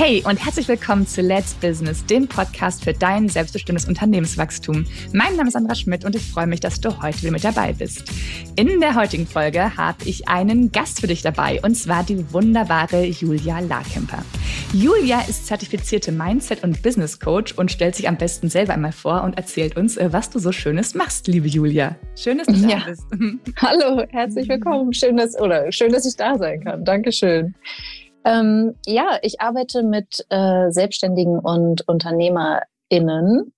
Hey und herzlich willkommen zu Let's Business, dem Podcast für dein selbstbestimmtes Unternehmenswachstum. Mein Name ist Sandra Schmidt und ich freue mich, dass du heute wieder mit dabei bist. In der heutigen Folge habe ich einen Gast für dich dabei und zwar die wunderbare Julia Larkemper. Julia ist zertifizierte Mindset- und Business Coach und stellt sich am besten selber einmal vor und erzählt uns, äh, was du so Schönes machst, liebe Julia. Schön, dass du ja. da bist. Hallo, herzlich willkommen. Schön, dass, oder schön, dass ich da sein kann. Dankeschön. Ähm, ja, ich arbeite mit äh, Selbstständigen und UnternehmerInnen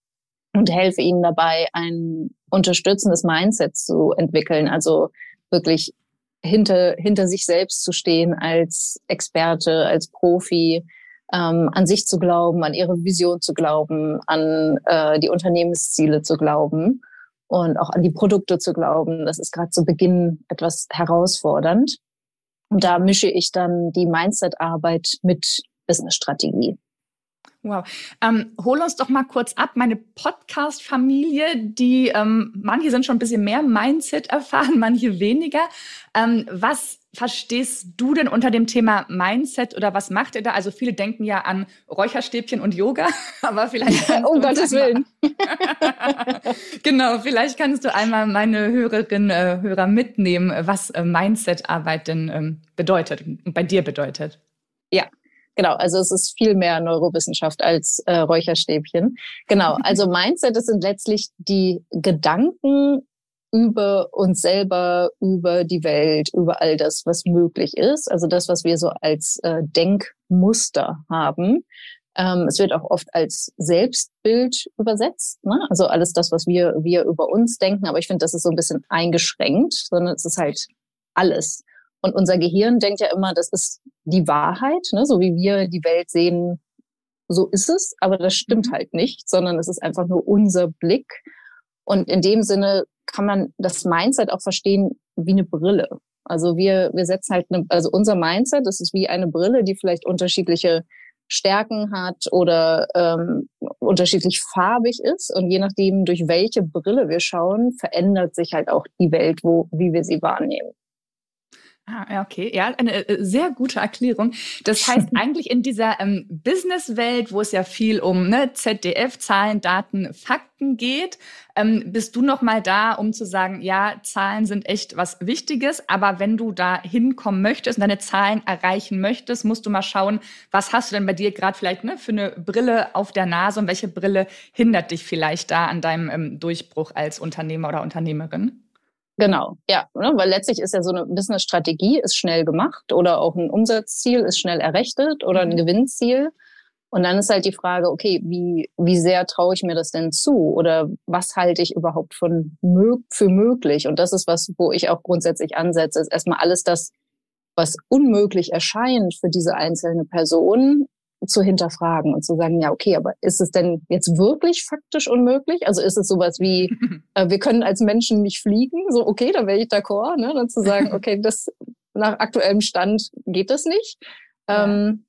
und helfe ihnen dabei, ein unterstützendes Mindset zu entwickeln. Also wirklich hinter, hinter sich selbst zu stehen als Experte, als Profi, ähm, an sich zu glauben, an ihre Vision zu glauben, an äh, die Unternehmensziele zu glauben und auch an die Produkte zu glauben. Das ist gerade zu Beginn etwas herausfordernd. Und da mische ich dann die Mindset-Arbeit mit Business-Strategie. Wow. Ähm, hol uns doch mal kurz ab. Meine Podcast-Familie, die ähm, manche sind schon ein bisschen mehr Mindset erfahren, manche weniger. Ähm, was verstehst du denn unter dem Thema Mindset oder was macht ihr da? Also viele denken ja an Räucherstäbchen und Yoga, aber vielleicht um Gottes Willen. genau, vielleicht kannst du einmal meine Hörerinnen äh, Hörer mitnehmen, was äh, Mindset-Arbeit denn ähm, bedeutet und bei dir bedeutet. Ja, Genau, also es ist viel mehr Neurowissenschaft als äh, Räucherstäbchen. Genau, also Mindset, das sind letztlich die Gedanken über uns selber, über die Welt, über all das, was möglich ist. Also das, was wir so als äh, Denkmuster haben. Ähm, es wird auch oft als Selbstbild übersetzt. Ne? Also alles das, was wir, wir über uns denken. Aber ich finde, das ist so ein bisschen eingeschränkt, sondern es ist halt alles. Und unser Gehirn denkt ja immer, das ist die Wahrheit, ne? so wie wir die Welt sehen, so ist es. Aber das stimmt mhm. halt nicht, sondern es ist einfach nur unser Blick. Und in dem Sinne kann man das Mindset auch verstehen wie eine Brille. Also wir, wir setzen halt eine, also unser Mindset, das ist wie eine Brille, die vielleicht unterschiedliche Stärken hat oder ähm, unterschiedlich farbig ist. Und je nachdem, durch welche Brille wir schauen, verändert sich halt auch die Welt, wo, wie wir sie wahrnehmen. Ah, okay. Ja, eine äh, sehr gute Erklärung. Das heißt eigentlich in dieser ähm, Businesswelt, wo es ja viel um ne, ZDF, Zahlen, Daten, Fakten geht, ähm, bist du noch mal da, um zu sagen, ja, Zahlen sind echt was Wichtiges, aber wenn du da hinkommen möchtest und deine Zahlen erreichen möchtest, musst du mal schauen, was hast du denn bei dir gerade vielleicht ne, für eine Brille auf der Nase und welche Brille hindert dich vielleicht da an deinem ähm, Durchbruch als Unternehmer oder Unternehmerin? Genau, ja, ne, weil letztlich ist ja so eine Business-Strategie ist schnell gemacht oder auch ein Umsatzziel ist schnell errechnet oder ein mhm. Gewinnziel. Und dann ist halt die Frage, okay, wie, wie sehr traue ich mir das denn zu? Oder was halte ich überhaupt von für möglich? Und das ist was, wo ich auch grundsätzlich ansetze, ist erstmal alles das, was unmöglich erscheint für diese einzelne Person, zu hinterfragen und zu sagen, ja, okay, aber ist es denn jetzt wirklich faktisch unmöglich? Also ist es sowas wie, äh, wir können als Menschen nicht fliegen? So, okay, dann wäre ich d'accord, ne? Dann zu sagen, okay, das nach aktuellem Stand geht das nicht. Ja. Ähm,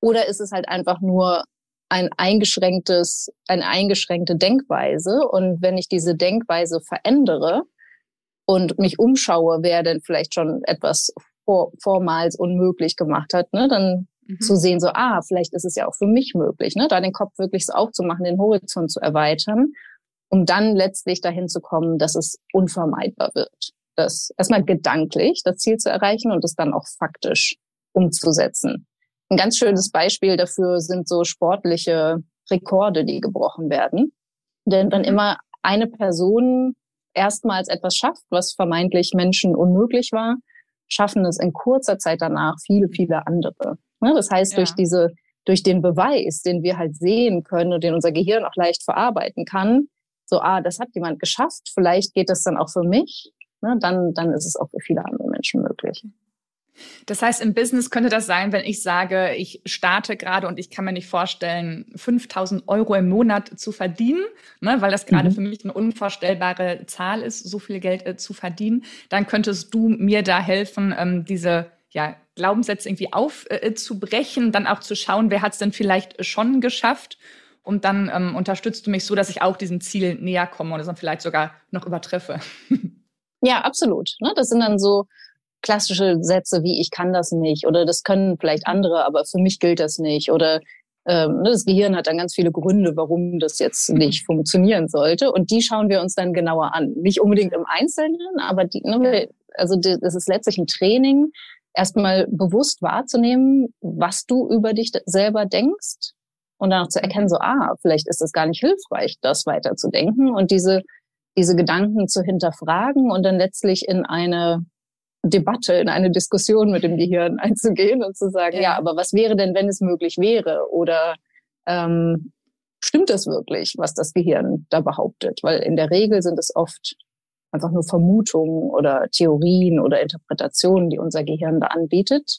oder ist es halt einfach nur ein eingeschränktes, eine eingeschränkte Denkweise? Und wenn ich diese Denkweise verändere und mich umschaue, wer denn vielleicht schon etwas vor, vormals unmöglich gemacht hat, ne, dann mhm. zu sehen, so, ah, vielleicht ist es ja auch für mich möglich, ne? da den Kopf wirklich so aufzumachen, den Horizont zu erweitern, um dann letztlich dahin zu kommen, dass es unvermeidbar wird. Das erstmal gedanklich das Ziel zu erreichen und es dann auch faktisch umzusetzen. Ein ganz schönes Beispiel dafür sind so sportliche Rekorde, die gebrochen werden. Denn wenn mhm. immer eine Person erstmals etwas schafft, was vermeintlich Menschen unmöglich war, schaffen es in kurzer Zeit danach viele, viele andere. Ne? Das heißt, ja. durch diese, durch den Beweis, den wir halt sehen können und den unser Gehirn auch leicht verarbeiten kann, so, ah, das hat jemand geschafft, vielleicht geht das dann auch für mich, ne? dann, dann ist es auch für viele andere Menschen möglich. Das heißt, im Business könnte das sein, wenn ich sage, ich starte gerade und ich kann mir nicht vorstellen, 5000 Euro im Monat zu verdienen, ne, weil das gerade mhm. für mich eine unvorstellbare Zahl ist, so viel Geld äh, zu verdienen, dann könntest du mir da helfen, ähm, diese ja, Glaubenssätze irgendwie aufzubrechen, äh, dann auch zu schauen, wer hat es denn vielleicht schon geschafft. Und dann ähm, unterstützt du mich so, dass ich auch diesem Ziel näher komme und es dann vielleicht sogar noch übertreffe. Ja, absolut. Ne? Das sind dann so klassische Sätze wie ich kann das nicht oder das können vielleicht andere, aber für mich gilt das nicht oder ähm, ne, das Gehirn hat dann ganz viele Gründe, warum das jetzt nicht funktionieren sollte. Und die schauen wir uns dann genauer an. Nicht unbedingt im Einzelnen, aber die, ne, also das ist letztlich ein Training, erstmal bewusst wahrzunehmen, was du über dich selber denkst und dann auch zu erkennen, so, ah, vielleicht ist es gar nicht hilfreich, das weiterzudenken und diese, diese Gedanken zu hinterfragen und dann letztlich in eine Debatte, in eine Diskussion mit dem Gehirn einzugehen und zu sagen, ja, ja aber was wäre denn, wenn es möglich wäre? Oder ähm, stimmt das wirklich, was das Gehirn da behauptet? Weil in der Regel sind es oft einfach nur Vermutungen oder Theorien oder Interpretationen, die unser Gehirn da anbietet,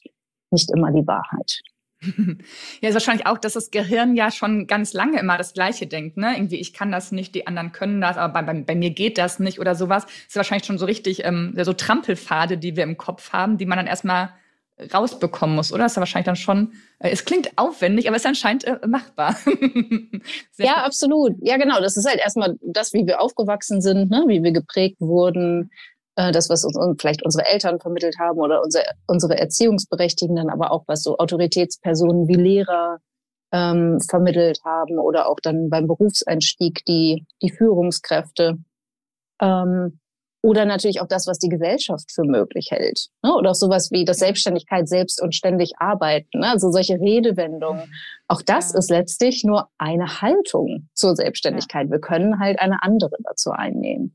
nicht immer die Wahrheit. Ja, ist wahrscheinlich auch, dass das Gehirn ja schon ganz lange immer das Gleiche denkt. Ne? Irgendwie, ich kann das nicht, die anderen können das, aber bei, bei, bei mir geht das nicht oder sowas. Das ist wahrscheinlich schon so richtig ähm, so Trampelpfade, die wir im Kopf haben, die man dann erstmal rausbekommen muss, oder? Das ist ja wahrscheinlich dann schon, äh, es klingt aufwendig, aber es ist anscheinend äh, machbar. ja, absolut. Ja, genau. Das ist halt erstmal das, wie wir aufgewachsen sind, ne? wie wir geprägt wurden, äh, das, was uns vielleicht unsere Eltern vermittelt haben oder unsere, unsere Erziehungsberechtigenden, aber auch was so Autoritätspersonen wie Lehrer ähm, vermittelt haben oder auch dann beim Berufseinstieg die, die Führungskräfte. Ähm, oder natürlich auch das, was die Gesellschaft für möglich hält. Ne? Oder auch sowas wie das Selbstständigkeit selbst und ständig arbeiten. Ne? Also solche Redewendungen. Auch das ja. ist letztlich nur eine Haltung zur Selbstständigkeit. Ja. Wir können halt eine andere dazu einnehmen.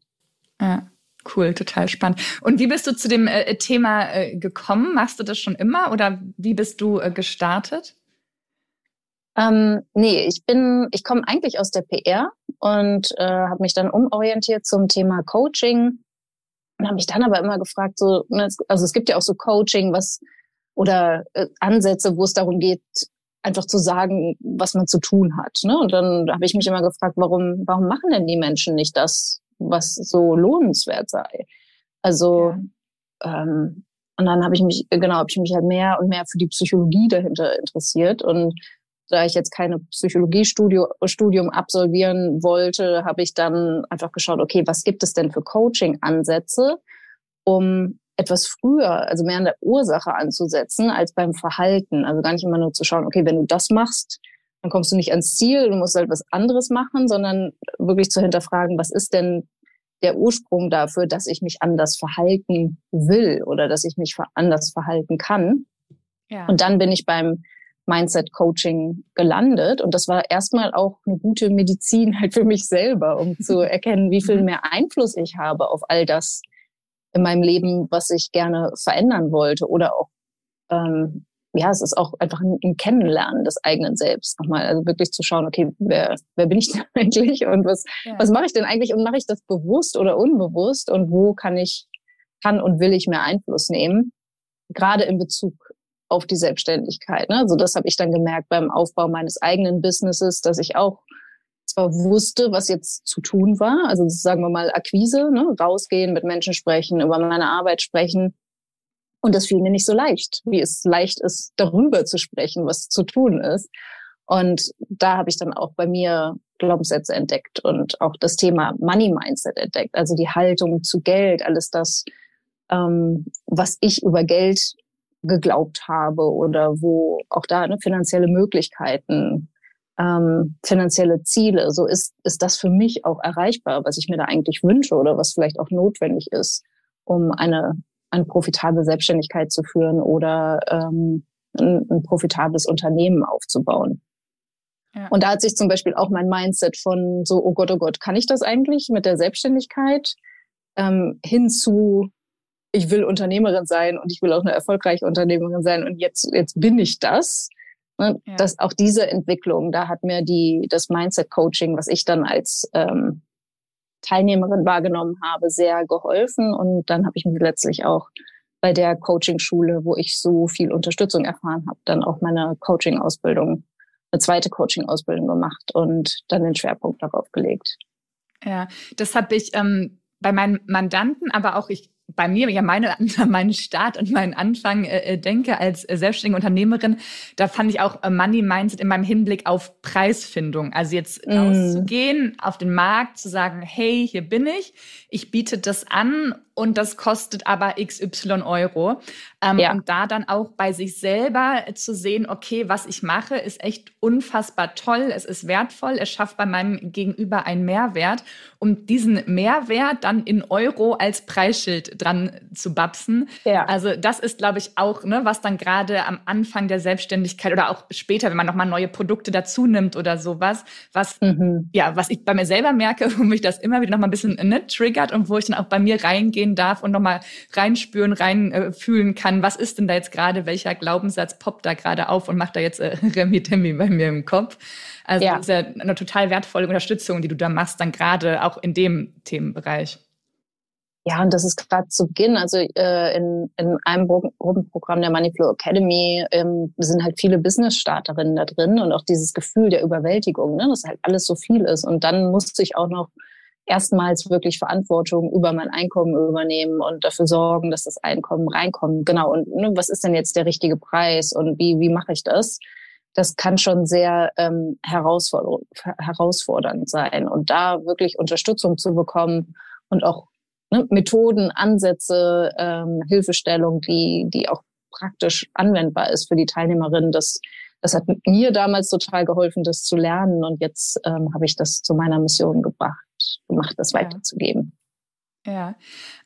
Ja. Cool, total spannend. Und wie bist du zu dem äh, Thema äh, gekommen? Machst du das schon immer oder wie bist du äh, gestartet? Ähm, nee, ich bin, ich komme eigentlich aus der PR und äh, habe mich dann umorientiert zum Thema Coaching und habe mich dann aber immer gefragt, so, ne, also es gibt ja auch so Coaching, was oder äh, Ansätze, wo es darum geht, einfach zu sagen, was man zu tun hat. Ne? Und dann habe ich mich immer gefragt, warum, warum machen denn die Menschen nicht das, was so lohnenswert sei. Also ja. ähm, und dann habe ich mich genau habe ich mich halt mehr und mehr für die Psychologie dahinter interessiert und da ich jetzt keine Psychologiestudium absolvieren wollte, habe ich dann einfach geschaut, okay, was gibt es denn für Coaching-Ansätze, um etwas früher, also mehr an der Ursache anzusetzen als beim Verhalten. Also gar nicht immer nur zu schauen, okay, wenn du das machst, dann kommst du nicht ans Ziel, du musst halt was anderes machen, sondern wirklich zu hinterfragen, was ist denn der Ursprung dafür, dass ich mich anders verhalten will oder dass ich mich anders verhalten kann. Ja. Und dann bin ich beim Mindset Coaching gelandet und das war erstmal auch eine gute Medizin halt für mich selber, um zu erkennen, wie viel mhm. mehr Einfluss ich habe auf all das in meinem Leben, was ich gerne verändern wollte oder auch ähm, ja, es ist auch einfach ein, ein Kennenlernen des eigenen Selbst nochmal. Also wirklich zu schauen, okay, wer, wer bin ich denn eigentlich und was, ja. was mache ich denn eigentlich und mache ich das bewusst oder unbewusst und wo kann ich, kann und will ich mehr Einfluss nehmen? Gerade in Bezug auf die Selbstständigkeit. Ne? Also das habe ich dann gemerkt beim Aufbau meines eigenen Businesses, dass ich auch zwar wusste, was jetzt zu tun war, also sagen wir mal Akquise, ne? rausgehen, mit Menschen sprechen, über meine Arbeit sprechen, und das fiel mir nicht so leicht, wie es leicht ist, darüber zu sprechen, was zu tun ist. Und da habe ich dann auch bei mir Glaubenssätze entdeckt und auch das Thema Money Mindset entdeckt, also die Haltung zu Geld, alles das, ähm, was ich über Geld geglaubt habe oder wo auch da ne, finanzielle Möglichkeiten, ähm, finanzielle Ziele, so ist, ist das für mich auch erreichbar, was ich mir da eigentlich wünsche oder was vielleicht auch notwendig ist, um eine eine profitable Selbstständigkeit zu führen oder ähm, ein, ein profitables Unternehmen aufzubauen. Ja. Und da hat sich zum Beispiel auch mein Mindset von so, oh Gott, oh Gott, kann ich das eigentlich mit der Selbstständigkeit ähm, hinzu, ich will Unternehmerin sein und ich will auch eine erfolgreiche Unternehmerin sein und jetzt, jetzt bin ich das. Ne? Ja. Das, auch diese Entwicklung, da hat mir die, das Mindset-Coaching, was ich dann als ähm, Teilnehmerin wahrgenommen habe, sehr geholfen. Und dann habe ich mich letztlich auch bei der Coaching-Schule, wo ich so viel Unterstützung erfahren habe, dann auch meine Coaching-Ausbildung, eine zweite Coaching-Ausbildung gemacht und dann den Schwerpunkt darauf gelegt. Ja, das habe ich ähm, bei meinen Mandanten, aber auch ich bei mir, ja meine, meinen Start und meinen Anfang äh, äh, denke als äh, selbstständige Unternehmerin, da fand ich auch äh, Money Mindset in meinem Hinblick auf Preisfindung. Also jetzt mm. rauszugehen auf den Markt, zu sagen, hey, hier bin ich, ich biete das an und das kostet aber XY Euro. Ähm, ja. Und da dann auch bei sich selber zu sehen, okay, was ich mache, ist echt unfassbar toll, es ist wertvoll, es schafft bei meinem Gegenüber einen Mehrwert. Um diesen Mehrwert dann in Euro als Preisschild dran zu babsen. Ja. Also das ist, glaube ich, auch, ne, was dann gerade am Anfang der Selbstständigkeit oder auch später, wenn man nochmal neue Produkte dazu nimmt oder sowas, was, mhm. ja, was ich bei mir selber merke, wo mich das immer wieder nochmal ein bisschen ne, triggert und wo ich dann auch bei mir reingehen darf und nochmal reinspüren, reinfühlen äh, kann, was ist denn da jetzt gerade, welcher Glaubenssatz poppt da gerade auf und macht da jetzt äh, Remi Demi bei mir im Kopf. Also ja. das ist ja eine total wertvolle Unterstützung, die du da machst, dann gerade auch in dem Themenbereich. Ja, und das ist gerade zu Beginn, also äh, in, in einem Gruppenprogramm der Moneyflow Academy ähm, sind halt viele Business-Starterinnen da drin und auch dieses Gefühl der Überwältigung, ne, dass halt alles so viel ist. Und dann musste ich auch noch erstmals wirklich Verantwortung über mein Einkommen übernehmen und dafür sorgen, dass das Einkommen reinkommt. Genau. Und ne, was ist denn jetzt der richtige Preis und wie, wie mache ich das? Das kann schon sehr ähm, herausfordernd, sein. Und da wirklich Unterstützung zu bekommen und auch ne, Methoden, Ansätze, ähm, Hilfestellung, die, die auch praktisch anwendbar ist für die Teilnehmerinnen. Das, das hat mir damals total geholfen, das zu lernen. Und jetzt ähm, habe ich das zu meiner Mission gebracht, gemacht, das ja. weiterzugeben. Ja.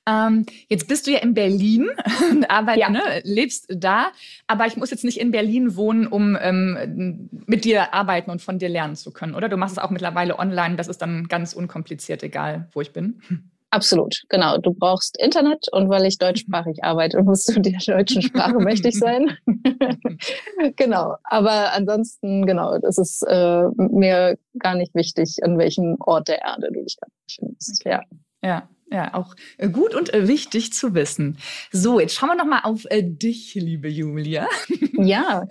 Ähm, jetzt bist du ja in Berlin arbeitest, ja. ne, lebst da, aber ich muss jetzt nicht in Berlin wohnen, um ähm, mit dir arbeiten und von dir lernen zu können, oder? Du machst es auch mittlerweile online, das ist dann ganz unkompliziert, egal wo ich bin. Absolut, genau. Du brauchst Internet und weil ich deutschsprachig arbeite, musst du der deutschen Sprache mächtig sein. genau. Aber ansonsten, genau, das ist äh, mir gar nicht wichtig, an welchem Ort der Erde du dich gerade befindest. Ja. Ja, ja, auch äh, gut und äh, wichtig zu wissen. So, jetzt schauen wir noch mal auf äh, dich, liebe Julia. Ja.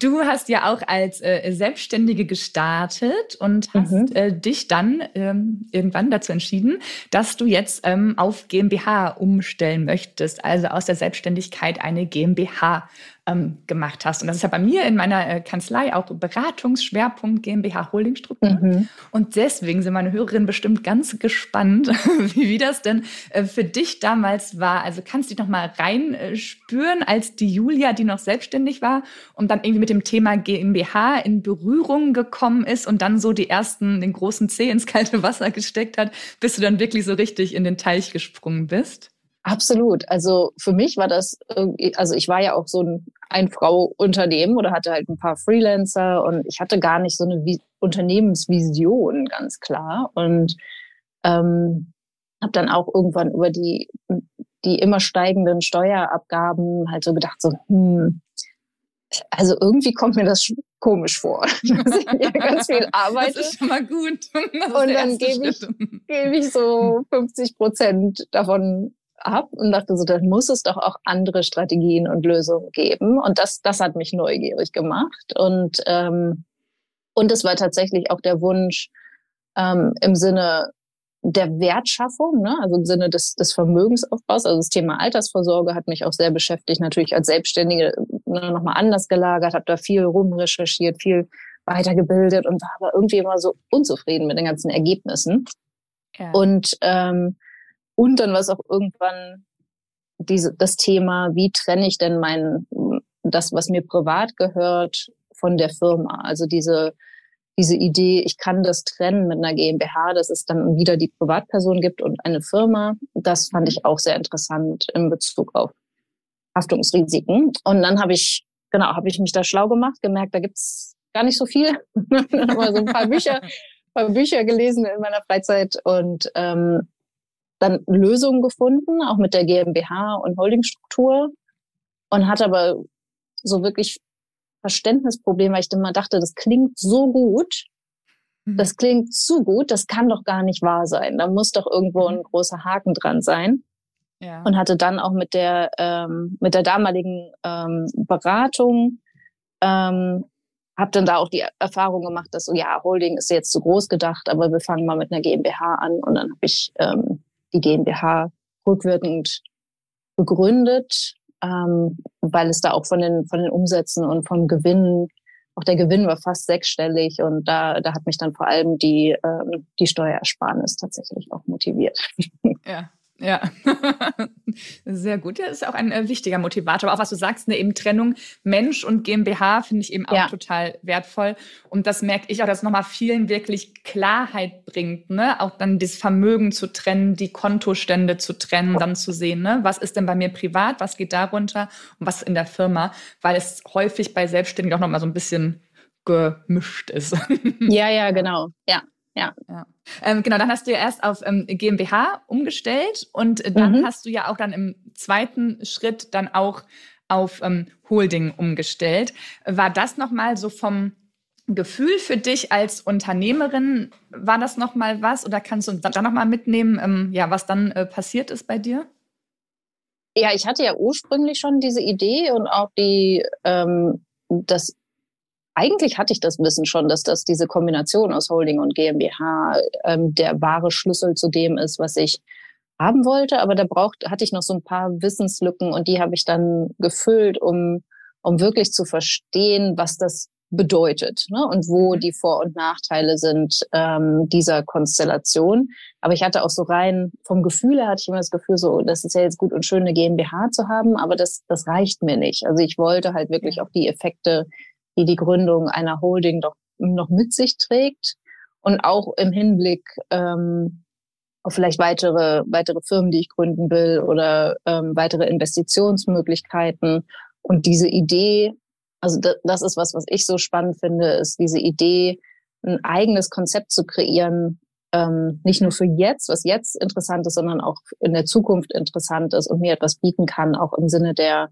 du hast ja auch als Selbstständige gestartet und hast mhm. dich dann ähm, irgendwann dazu entschieden, dass du jetzt ähm, auf GmbH umstellen möchtest, also aus der Selbstständigkeit eine GmbH ähm, gemacht hast. Und das ist ja bei mir in meiner äh, Kanzlei auch Beratungsschwerpunkt GmbH Holdingstruktur. Mhm. Und deswegen sind meine Hörerinnen bestimmt ganz gespannt, wie, wie das denn äh, für dich damals war. Also kannst du dich noch mal reinspüren, als die Julia, die noch selbstständig war und dann irgendwie mit dem Thema GmbH in Berührung gekommen ist und dann so die ersten, den großen Zeh ins kalte Wasser gesteckt hat, bis du dann wirklich so richtig in den Teich gesprungen bist? Absolut. Also für mich war das, also ich war ja auch so ein Ein-Frau-Unternehmen oder hatte halt ein paar Freelancer und ich hatte gar nicht so eine Vi Unternehmensvision ganz klar und ähm, habe dann auch irgendwann über die die immer steigenden Steuerabgaben halt so gedacht so hm, also irgendwie kommt mir das komisch vor, dass ich hier ganz viel arbeite. Das ist schon mal gut. Und dann gebe ich, gebe ich so 50 Prozent davon ab und dachte so, dann muss es doch auch andere Strategien und Lösungen geben. Und das, das hat mich neugierig gemacht. Und, ähm, und es war tatsächlich auch der Wunsch ähm, im Sinne der Wertschaffung, ne? also im Sinne des, des Vermögensaufbaus. Also das Thema Altersvorsorge hat mich auch sehr beschäftigt, natürlich als Selbstständige ne, nochmal anders gelagert, habe da viel rumrecherchiert, viel weitergebildet und war aber irgendwie immer so unzufrieden mit den ganzen Ergebnissen. Ja. Und ähm, und dann war es auch irgendwann diese, das Thema, wie trenne ich denn mein, das, was mir privat gehört, von der Firma? Also diese, diese Idee, ich kann das trennen mit einer GmbH, dass es dann wieder die Privatperson gibt und eine Firma, das fand ich auch sehr interessant in Bezug auf Haftungsrisiken. Und dann habe ich, genau, habe ich mich da schlau gemacht, gemerkt, da gibt's gar nicht so viel. aber so ein paar Bücher, paar Bücher gelesen in meiner Freizeit und ähm, dann Lösungen gefunden, auch mit der GmbH und Holdingstruktur und hatte aber so wirklich Verständnisprobleme, weil ich immer dachte, das klingt so gut, mhm. das klingt zu gut, das kann doch gar nicht wahr sein. Da muss doch irgendwo ein mhm. großer Haken dran sein. Ja. Und hatte dann auch mit der ähm, mit der damaligen ähm, Beratung ähm, habe dann da auch die Erfahrung gemacht, dass so ja Holding ist jetzt zu groß gedacht, aber wir fangen mal mit einer GmbH an und dann habe ich ähm, die GmbH rückwirkend begründet, ähm, weil es da auch von den, von den Umsätzen und von Gewinnen, auch der Gewinn war fast sechsstellig und da, da hat mich dann vor allem die, ähm, die Steuersparnis tatsächlich auch motiviert. Ja. Ja, sehr gut. Ja, ist auch ein äh, wichtiger Motivator. Aber auch was du sagst, eine eben Trennung Mensch und GmbH finde ich eben auch ja. total wertvoll. Und das merke ich auch, dass es nochmal vielen wirklich Klarheit bringt, ne? Auch dann das Vermögen zu trennen, die Kontostände zu trennen, dann zu sehen, ne? Was ist denn bei mir privat, was geht darunter und was in der Firma? Weil es häufig bei Selbstständigen auch nochmal so ein bisschen gemischt ist. Ja, ja, genau. Ja, ja. ja. Ähm, genau, dann hast du ja erst auf ähm, GmbH umgestellt und dann mhm. hast du ja auch dann im zweiten Schritt dann auch auf ähm, Holding umgestellt. War das nochmal so vom Gefühl für dich als Unternehmerin, war das nochmal was oder kannst du uns dann nochmal mitnehmen, ähm, ja, was dann äh, passiert ist bei dir? Ja, ich hatte ja ursprünglich schon diese Idee und auch die, ähm, das eigentlich hatte ich das Wissen schon, dass das diese Kombination aus Holding und GmbH ähm, der wahre Schlüssel zu dem ist, was ich haben wollte. Aber da braucht, hatte ich noch so ein paar Wissenslücken und die habe ich dann gefüllt, um, um wirklich zu verstehen, was das bedeutet ne? und wo mhm. die Vor- und Nachteile sind ähm, dieser Konstellation. Aber ich hatte auch so rein vom Gefühl her hatte ich immer das Gefühl, so das ist ja jetzt gut und schön eine GmbH zu haben, aber das das reicht mir nicht. Also ich wollte halt wirklich auch die Effekte die die Gründung einer Holding doch noch mit sich trägt. Und auch im Hinblick ähm, auf vielleicht weitere weitere Firmen, die ich gründen will oder ähm, weitere Investitionsmöglichkeiten. Und diese Idee, also das ist was, was ich so spannend finde, ist diese Idee, ein eigenes Konzept zu kreieren, ähm, nicht nur für jetzt, was jetzt interessant ist, sondern auch in der Zukunft interessant ist und mir etwas bieten kann, auch im Sinne der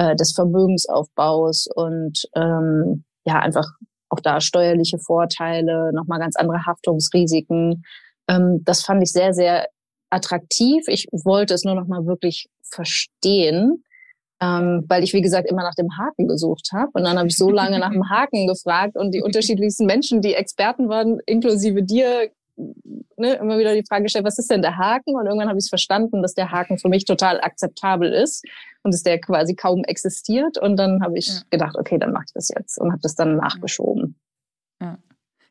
äh, des Vermögensaufbaus und ähm, ja, einfach auch da steuerliche Vorteile, nochmal ganz andere Haftungsrisiken. Ähm, das fand ich sehr, sehr attraktiv. Ich wollte es nur noch mal wirklich verstehen, ähm, weil ich, wie gesagt, immer nach dem Haken gesucht habe. Und dann habe ich so lange nach dem Haken gefragt und die unterschiedlichsten Menschen, die Experten waren, inklusive dir, ne, immer wieder die Frage gestellt, was ist denn der Haken? Und irgendwann habe ich es verstanden, dass der Haken für mich total akzeptabel ist und dass der quasi kaum existiert. Und dann habe ich ja. gedacht, okay, dann mache ich das jetzt und habe das dann nachgeschoben. Ja.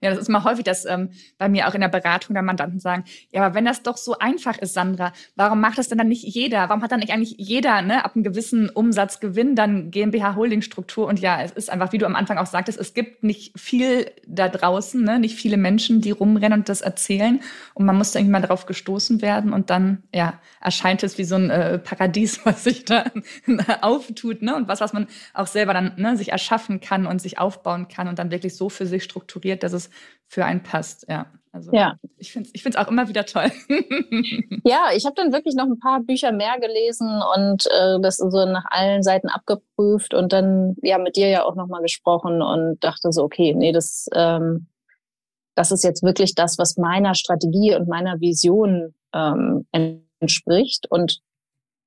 Ja, das ist mal häufig, dass ähm, bei mir auch in der Beratung der Mandanten sagen, ja, aber wenn das doch so einfach ist, Sandra, warum macht das denn dann nicht jeder? Warum hat dann nicht eigentlich jeder ne, ab einem gewissen Umsatzgewinn dann GmbH-Holding-Struktur? Und ja, es ist einfach, wie du am Anfang auch sagtest, es gibt nicht viel da draußen, ne, nicht viele Menschen, die rumrennen und das erzählen. Und man muss da irgendwie mal drauf gestoßen werden und dann, ja, erscheint es wie so ein äh, Paradies, was sich da auftut, ne? Und was, was man auch selber dann ne, sich erschaffen kann und sich aufbauen kann und dann wirklich so für sich strukturiert, dass es für einen passt. Ja. Also ja. ich finde es ich find's auch immer wieder toll. ja, ich habe dann wirklich noch ein paar Bücher mehr gelesen und äh, das so nach allen Seiten abgeprüft und dann ja mit dir ja auch nochmal gesprochen und dachte so, okay, nee, das, ähm, das ist jetzt wirklich das, was meiner Strategie und meiner Vision ähm, entspricht. Und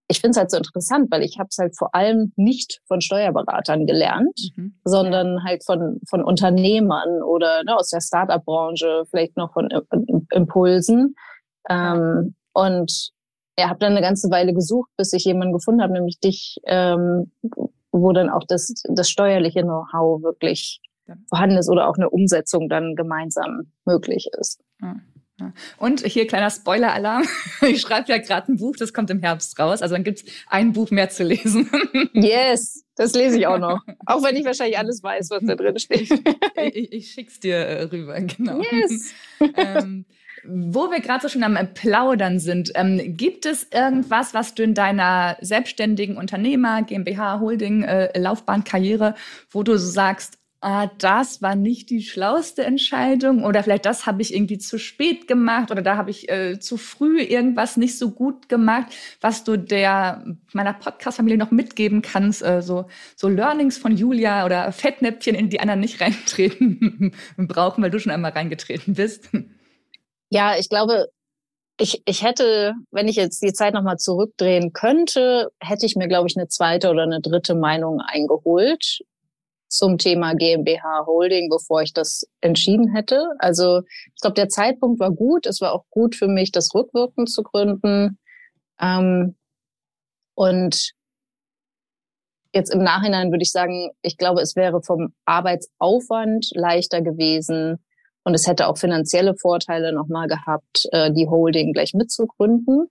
ich finde es halt so interessant, weil ich habe es halt vor allem nicht von Steuerberatern gelernt, mhm. sondern halt von, von Unternehmern oder ne, aus der Startup-Branche, vielleicht noch von Impulsen. Ähm, und ja, habe dann eine ganze Weile gesucht, bis ich jemanden gefunden habe, nämlich dich, ähm, wo dann auch das, das steuerliche Know-how wirklich ja. vorhanden ist oder auch eine Umsetzung dann gemeinsam möglich ist. Ja. Und hier kleiner Spoiler-Alarm. Ich schreibe ja gerade ein Buch, das kommt im Herbst raus. Also dann gibt's ein Buch mehr zu lesen. Yes, das lese ich auch noch. Auch wenn ich wahrscheinlich alles weiß, was da drin steht. Ich, ich, ich schick's dir äh, rüber, genau. Yes. Ähm, wo wir gerade so schon am Plaudern sind, ähm, gibt es irgendwas, was du in deiner selbstständigen Unternehmer, GmbH, Holding, äh, Laufbahn, Karriere, wo du so sagst, ah, das war nicht die schlauste Entscheidung oder vielleicht das habe ich irgendwie zu spät gemacht oder da habe ich äh, zu früh irgendwas nicht so gut gemacht, was du der meiner Podcast-Familie noch mitgeben kannst, äh, so, so Learnings von Julia oder Fettnäpfchen, in die anderen nicht reintreten brauchen, weil du schon einmal reingetreten bist. Ja, ich glaube, ich, ich hätte, wenn ich jetzt die Zeit nochmal zurückdrehen könnte, hätte ich mir, glaube ich, eine zweite oder eine dritte Meinung eingeholt zum Thema GmbH Holding, bevor ich das entschieden hätte. Also ich glaube, der Zeitpunkt war gut. Es war auch gut für mich, das rückwirkend zu gründen. Ähm, und jetzt im Nachhinein würde ich sagen, ich glaube, es wäre vom Arbeitsaufwand leichter gewesen und es hätte auch finanzielle Vorteile nochmal gehabt, äh, die Holding gleich mitzugründen.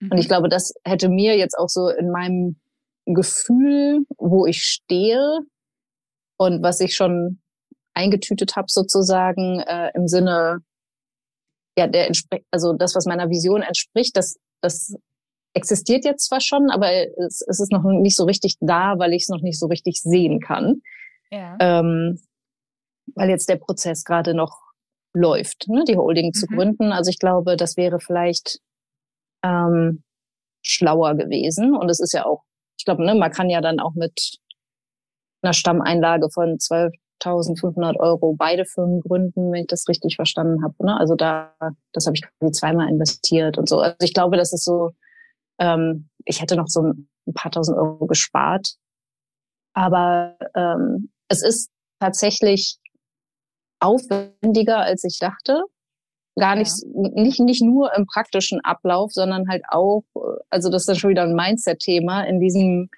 Mhm. Und ich mhm. glaube, das hätte mir jetzt auch so in meinem Gefühl, wo ich stehe und was ich schon eingetütet habe sozusagen äh, im Sinne ja der entspricht also das was meiner Vision entspricht das das existiert jetzt zwar schon aber es, es ist noch nicht so richtig da weil ich es noch nicht so richtig sehen kann ja. ähm, weil jetzt der Prozess gerade noch läuft ne, die Holding mhm. zu gründen also ich glaube das wäre vielleicht ähm, schlauer gewesen und es ist ja auch ich glaube ne man kann ja dann auch mit einer Stammeinlage von 12.500 Euro beide Firmen gründen, wenn ich das richtig verstanden habe. Ne? Also da, das habe ich zweimal investiert und so. Also ich glaube, das ist so, ähm, ich hätte noch so ein paar tausend Euro gespart. Aber ähm, es ist tatsächlich aufwendiger, als ich dachte. Gar nicht, ja. nicht, nicht nur im praktischen Ablauf, sondern halt auch, also das ist dann schon wieder ein Mindset-Thema, in diesem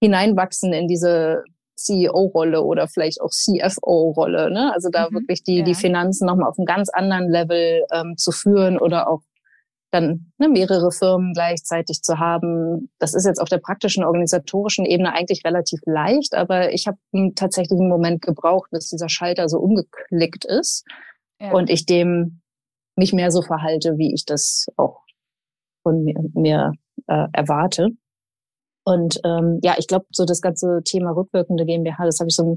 Hineinwachsen in diese CEO-Rolle oder vielleicht auch CFO-Rolle. Ne? Also da mhm, wirklich die, ja. die Finanzen nochmal auf einem ganz anderen Level ähm, zu führen oder auch dann ne, mehrere Firmen gleichzeitig zu haben. Das ist jetzt auf der praktischen, organisatorischen Ebene eigentlich relativ leicht, aber ich habe tatsächlich einen Moment gebraucht, bis dieser Schalter so umgeklickt ist ja. und ich dem nicht mehr so verhalte, wie ich das auch von mir, mir äh, erwarte. Und ähm, ja, ich glaube, so das ganze Thema rückwirkende GmbH, das habe ich so,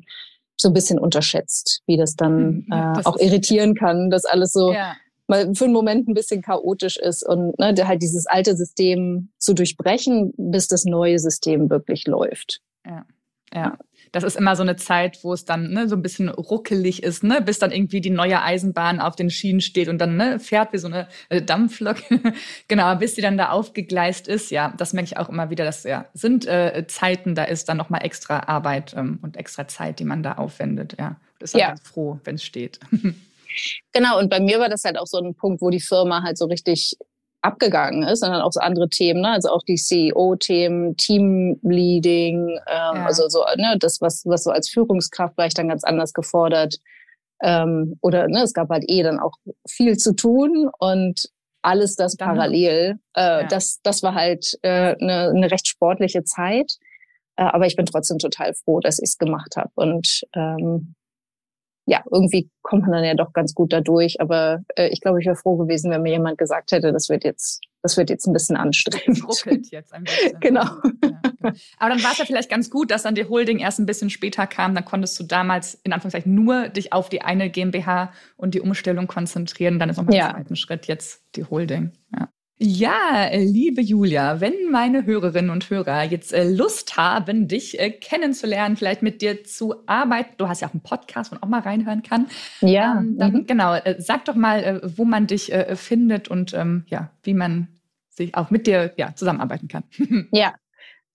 so ein bisschen unterschätzt, wie das dann mhm, äh, auch irritieren kann, dass alles so ja. mal für einen Moment ein bisschen chaotisch ist und ne, halt dieses alte System zu durchbrechen, bis das neue System wirklich läuft. Ja. Ja, das ist immer so eine Zeit, wo es dann ne, so ein bisschen ruckelig ist, ne, bis dann irgendwie die neue Eisenbahn auf den Schienen steht und dann ne, fährt wie so eine äh, Dampflok. genau, bis die dann da aufgegleist ist. Ja, das merke ich auch immer wieder. Das ja, sind äh, Zeiten, da ist dann nochmal extra Arbeit ähm, und extra Zeit, die man da aufwendet. Ja, das ist ja. ganz froh, wenn es steht. genau, und bei mir war das halt auch so ein Punkt, wo die Firma halt so richtig abgegangen ist, sondern auch so andere Themen, ne? also auch die CEO-Themen, Teamleading, ähm, ja. also so ne, das, was, was so als Führungskraft war ich dann ganz anders gefordert. Ähm, oder ne, es gab halt eh dann auch viel zu tun und alles das dann, parallel. Äh, ja. das, das war halt äh, eine, eine recht sportliche Zeit. Äh, aber ich bin trotzdem total froh, dass ich es gemacht habe. Und ähm, ja, irgendwie kommt man dann ja doch ganz gut dadurch. Aber äh, ich glaube, ich wäre froh gewesen, wenn mir jemand gesagt hätte, das wird jetzt, das wird jetzt ein bisschen anstrengend. Ruckelt jetzt ein bisschen. genau. Ja, genau. Aber dann war es ja vielleicht ganz gut, dass dann die Holding erst ein bisschen später kam. Dann konntest du damals in Anführungszeichen nur dich auf die eine GmbH und die Umstellung konzentrieren. Dann ist nochmal ja. im zweiten Schritt jetzt die Holding. Ja. Ja, liebe Julia, wenn meine Hörerinnen und Hörer jetzt äh, Lust haben, dich äh, kennenzulernen, vielleicht mit dir zu arbeiten, du hast ja auch einen Podcast, wo man auch mal reinhören kann. Ja. Ähm, dann mhm. genau, äh, sag doch mal, wo man dich findet und ähm, ja, wie man sich auch mit dir ja, zusammenarbeiten kann. ja,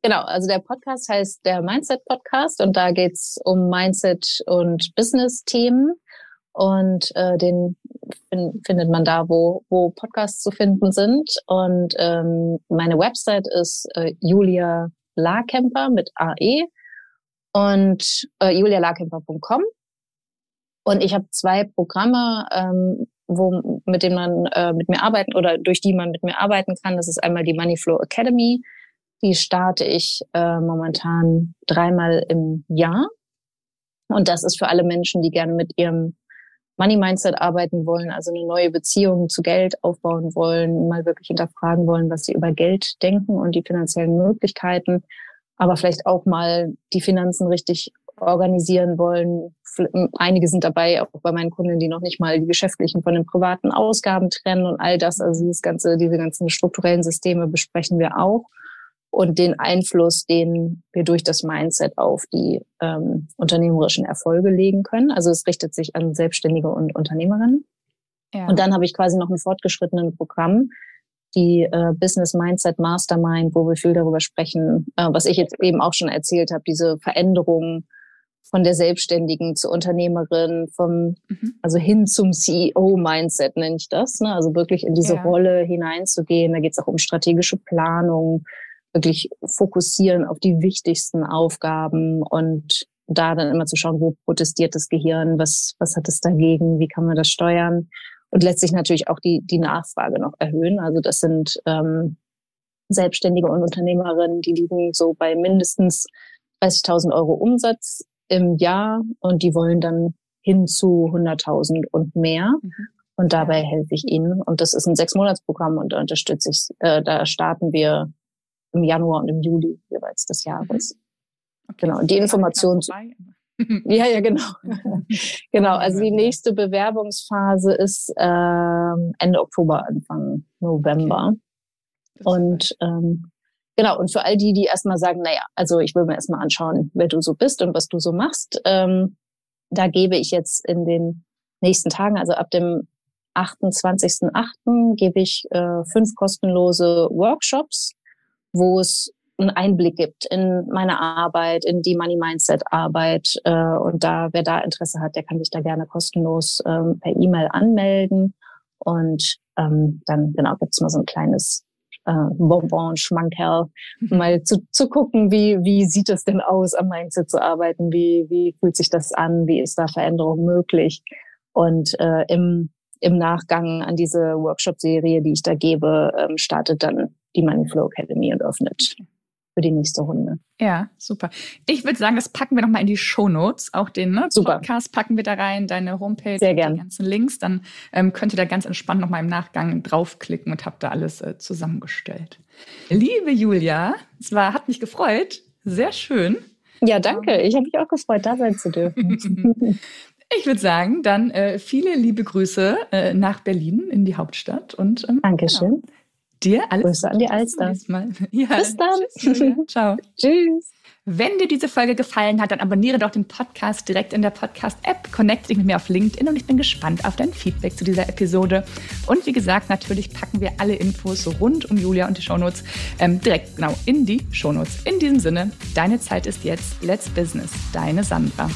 Genau, also der Podcast heißt der Mindset Podcast und da geht's um Mindset und Business-Themen. Und äh, den findet man da, wo, wo Podcasts zu finden sind. Und ähm, meine Website ist äh, Julia Larkemper mit AE und äh, julialarkemper.com. Und ich habe zwei Programme, ähm, wo, mit denen man äh, mit mir arbeiten oder durch die man mit mir arbeiten kann. Das ist einmal die Moneyflow Academy. Die starte ich äh, momentan dreimal im Jahr. Und das ist für alle Menschen, die gerne mit ihrem Money Mindset arbeiten wollen, also eine neue Beziehung zu Geld aufbauen wollen, mal wirklich hinterfragen wollen, was sie über Geld denken und die finanziellen Möglichkeiten, aber vielleicht auch mal die Finanzen richtig organisieren wollen. Einige sind dabei, auch bei meinen Kunden, die noch nicht mal die geschäftlichen von den privaten Ausgaben trennen und all das. Also das ganze, diese ganzen strukturellen Systeme besprechen wir auch und den Einfluss, den wir durch das Mindset auf die ähm, unternehmerischen Erfolge legen können. Also es richtet sich an Selbstständige und Unternehmerinnen. Ja. Und dann habe ich quasi noch ein fortgeschrittenen Programm, die äh, Business Mindset Mastermind, wo wir viel darüber sprechen, äh, was ich jetzt eben auch schon erzählt habe, diese Veränderung von der Selbstständigen zur Unternehmerin, vom, mhm. also hin zum CEO-Mindset nenne ich das. Ne? Also wirklich in diese ja. Rolle hineinzugehen. Da geht es auch um strategische Planung, wirklich fokussieren auf die wichtigsten Aufgaben und da dann immer zu schauen, wo protestiert das Gehirn, was, was hat es dagegen, wie kann man das steuern und letztlich natürlich auch die, die Nachfrage noch erhöhen. Also das sind ähm, Selbstständige und Unternehmerinnen, die liegen so bei mindestens 30.000 Euro Umsatz im Jahr und die wollen dann hin zu 100.000 und mehr. Mhm. Und dabei helfe ich ihnen. Und das ist ein Sechs-Monats-Programm und da unterstütze ich, äh, da starten wir im Januar und im Juli jeweils des Jahres. Mhm. Okay, genau. Und die Information. ja, ja, genau. genau. Also die nächste Bewerbungsphase ist ähm, Ende Oktober, Anfang November. Okay. Und ähm, genau, und für all die, die erstmal sagen, naja, also ich will mir erstmal anschauen, wer du so bist und was du so machst, ähm, da gebe ich jetzt in den nächsten Tagen, also ab dem 28.08. gebe ich äh, fünf kostenlose Workshops, wo es einen Einblick gibt in meine Arbeit, in die Money Mindset Arbeit. Äh, und da, wer da Interesse hat, der kann sich da gerne kostenlos ähm, per E-Mail anmelden. Und ähm, dann genau gibt's mal so ein kleines äh, Bonbon, Schmankerl, mhm. mal zu, zu gucken, wie, wie sieht es denn aus, am Mindset zu arbeiten, wie, wie fühlt sich das an, wie ist da Veränderung möglich. Und äh, im, im Nachgang an diese Workshop-Serie, die ich da gebe, ähm, startet dann die Money Flow Academy und öffnet für die nächste Runde. Ja, super. Ich würde sagen, das packen wir nochmal in die Show Notes. Auch den ne, super. Podcast packen wir da rein, deine Homepage, Sehr gern. die ganzen Links. Dann ähm, könnt ihr da ganz entspannt nochmal im Nachgang draufklicken und habt da alles äh, zusammengestellt. Liebe Julia, es war, hat mich gefreut. Sehr schön. Ja, danke. Ich habe mich auch gefreut, da sein zu dürfen. Ich würde sagen, dann äh, viele liebe Grüße äh, nach Berlin in die Hauptstadt und ähm, Dankeschön. Genau. Dir alles Grüße an die Alster. Ja, Bis dann. Tschüss, Ciao. Tschüss. Wenn dir diese Folge gefallen hat, dann abonniere doch den Podcast direkt in der Podcast-App, connecte dich mit mir auf LinkedIn und ich bin gespannt auf dein Feedback zu dieser Episode. Und wie gesagt, natürlich packen wir alle Infos rund um Julia und die Shownotes ähm, direkt genau in die Shownotes. In diesem Sinne, deine Zeit ist jetzt. Let's Business. Deine Sandra.